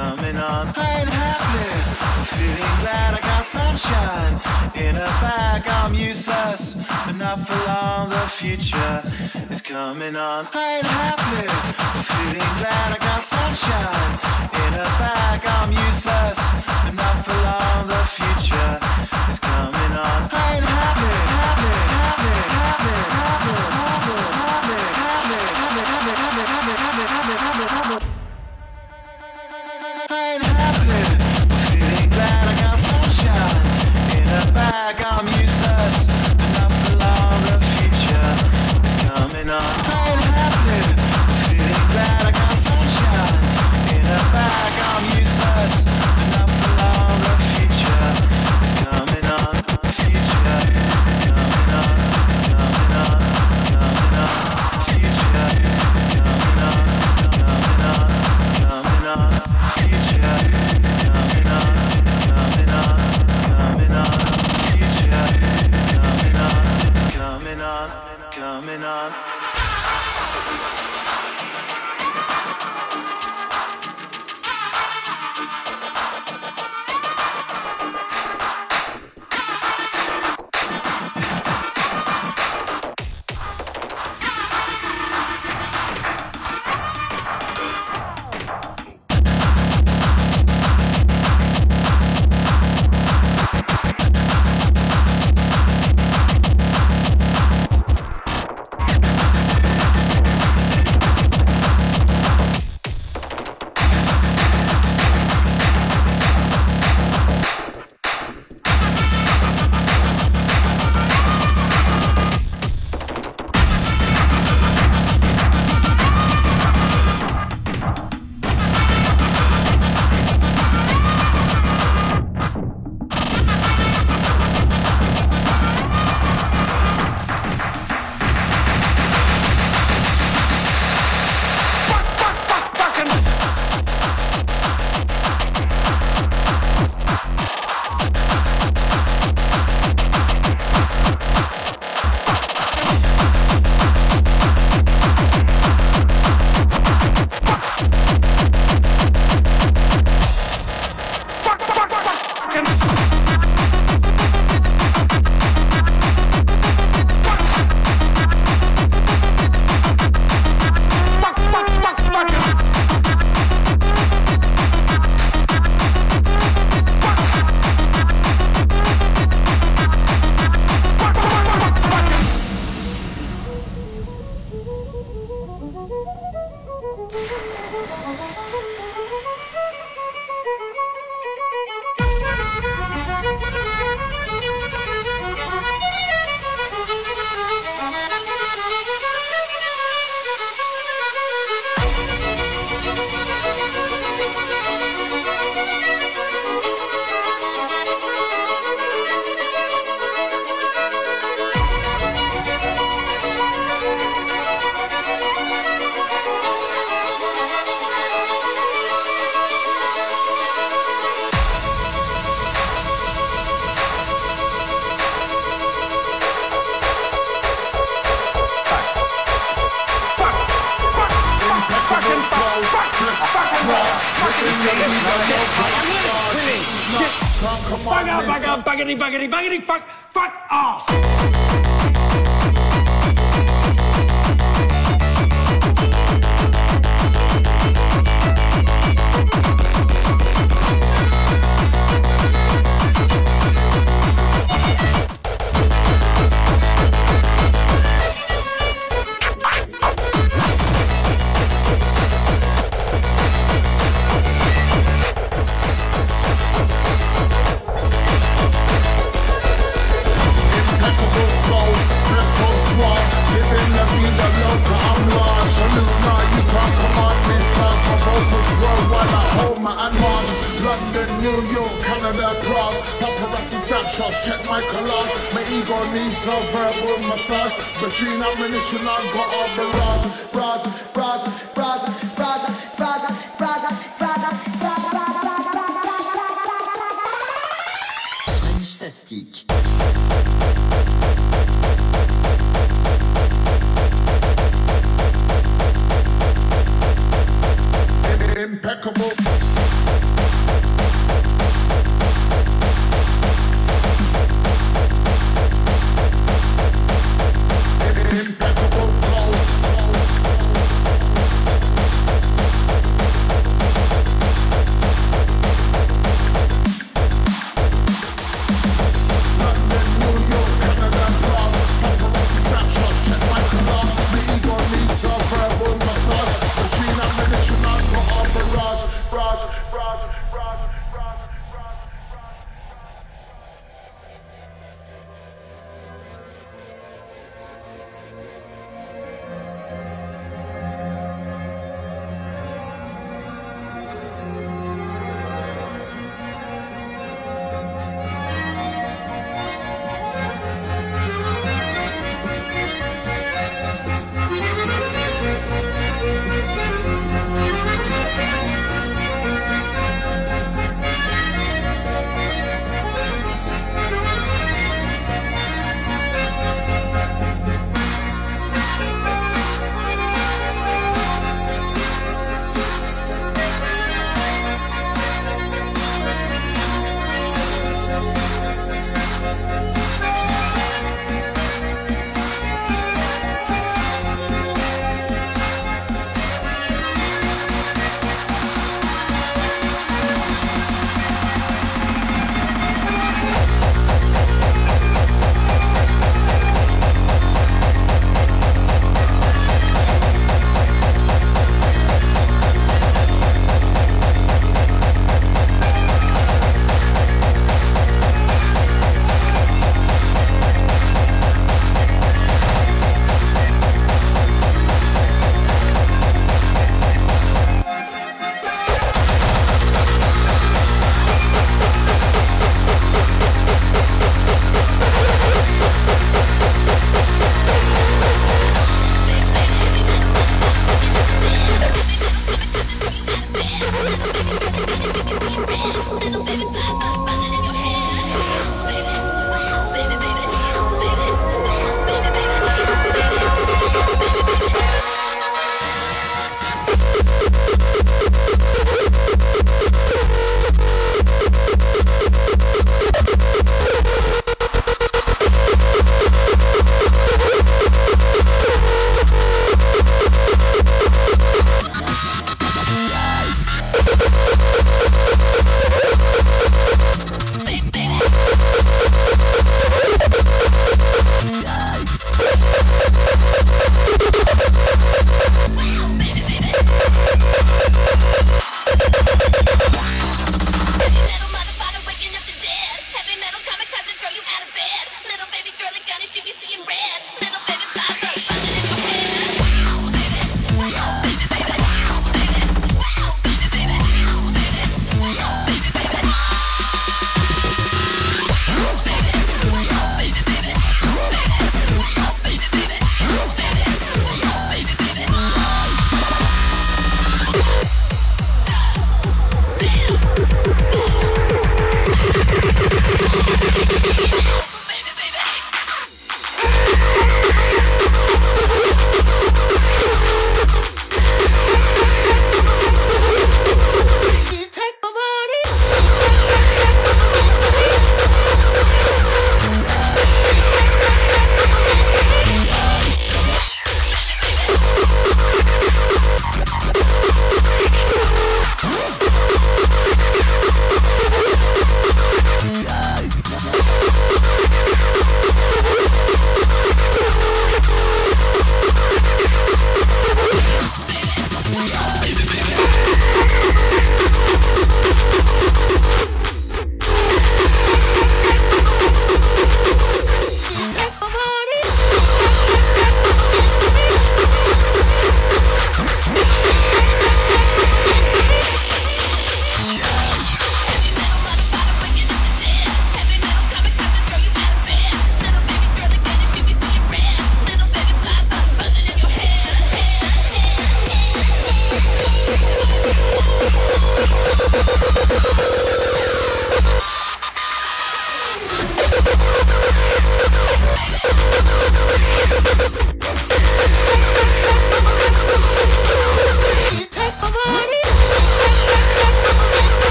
coming on. I ain't happy. Feeling glad I got sunshine in a bag. I'm useless, but not for long. The future is coming on. I ain't happy. Feeling glad I got sunshine in a bag. I'm useless, but not for long. The future is coming on. I ain't happy, happy, happy, happy, happy, happy, happy, happy, happy, happy, happy, happy, happy. I ain't happy. Feeling glad I got sunshine in a bag. I'm useless,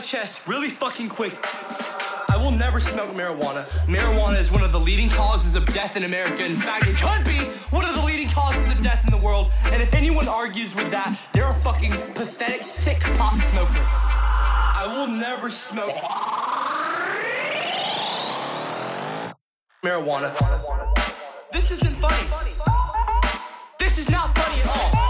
chest really fucking quick. I will never smoke marijuana. Marijuana is one of the leading causes of death in America. In fact, it could be one of the leading causes of death in the world. And if anyone argues with that, they're a fucking pathetic, sick pot smoker. I will never smoke marijuana. This isn't funny. This is not funny at all.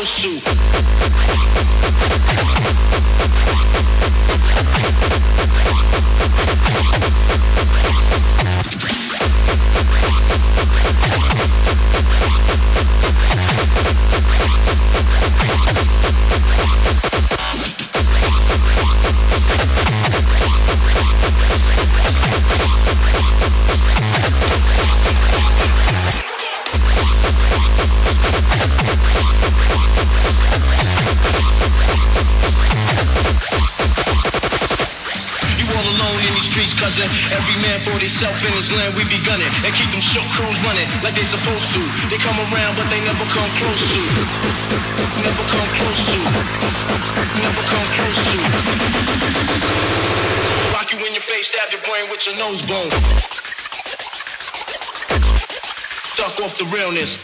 Never come close to. Close to. Never come close to. Never come close to. Rock you in your face, stab your brain with your nose bone. Duck off the realness.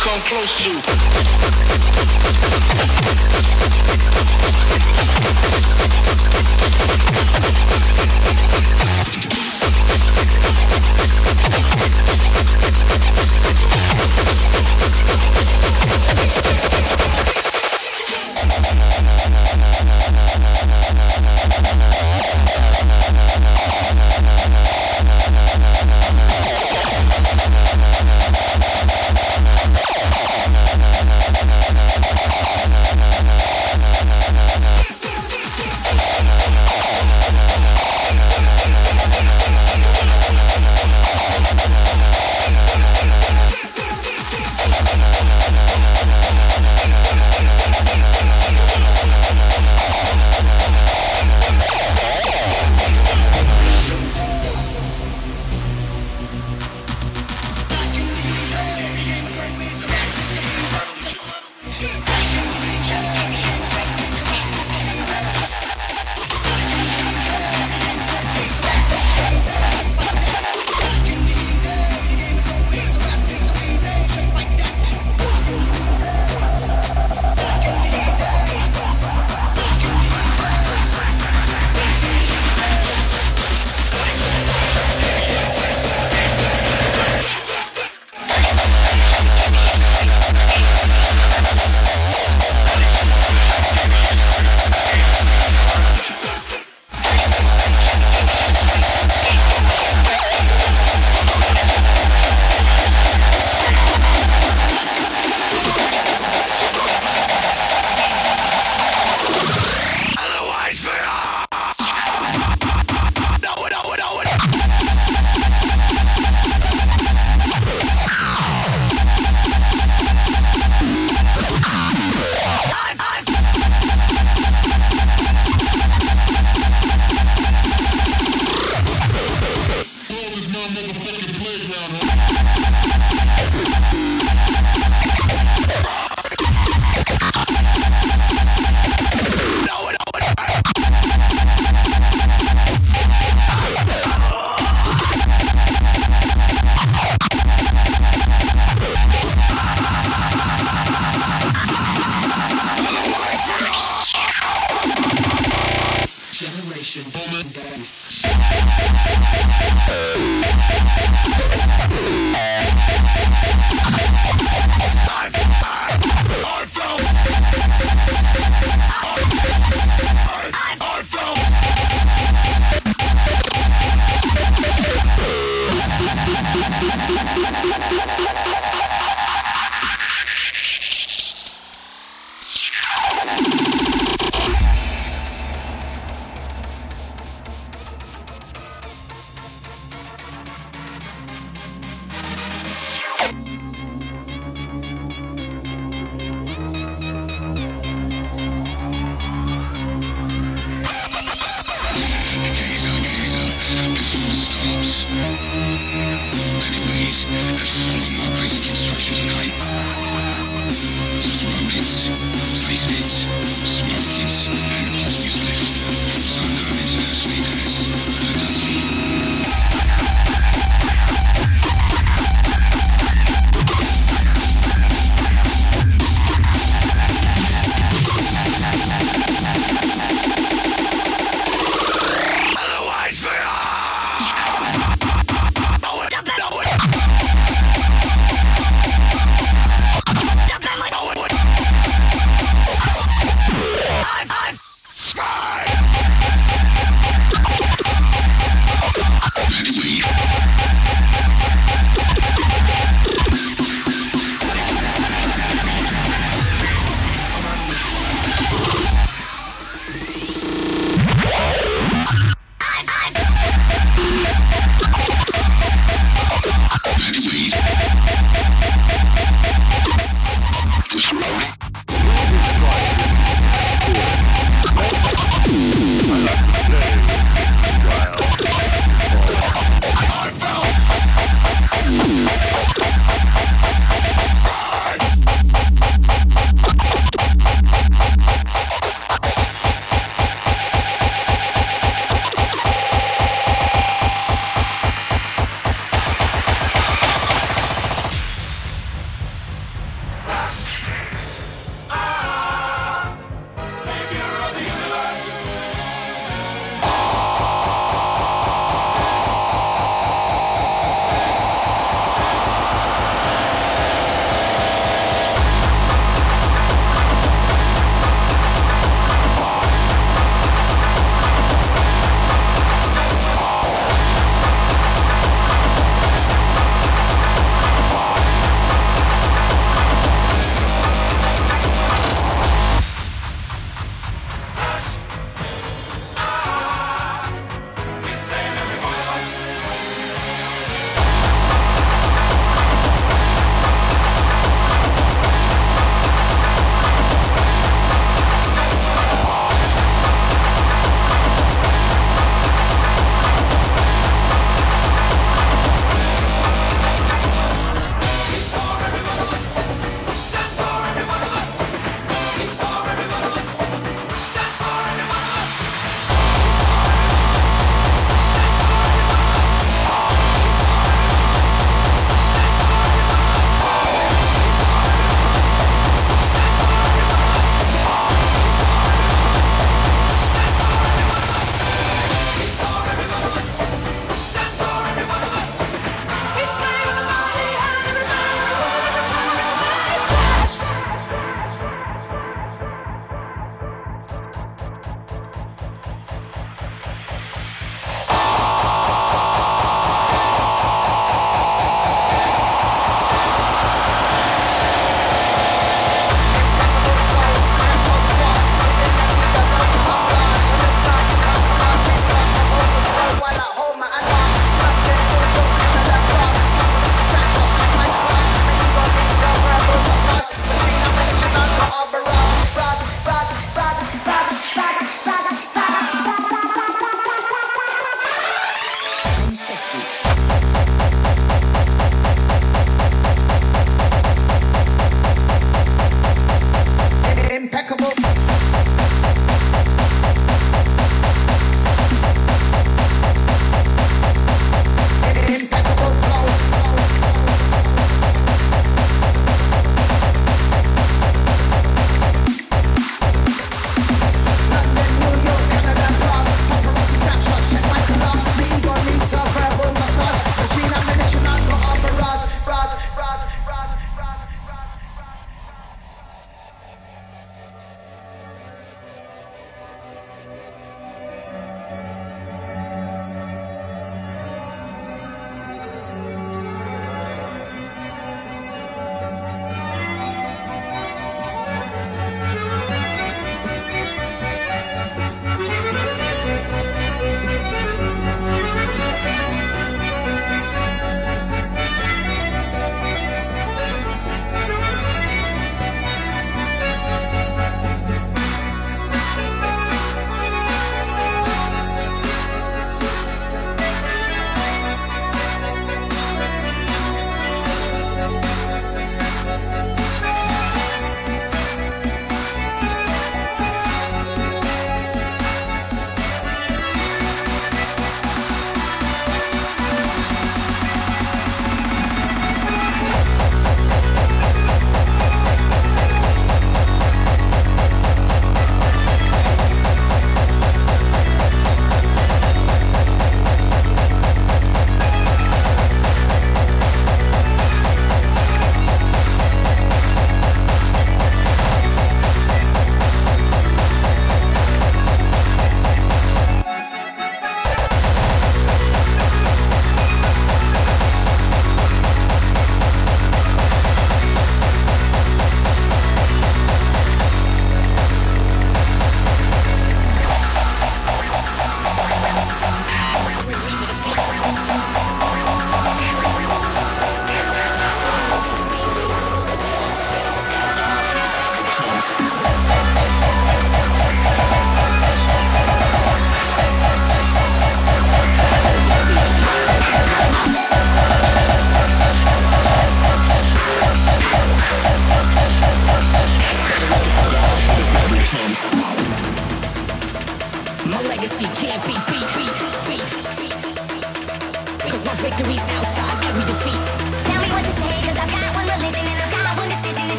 Come close to.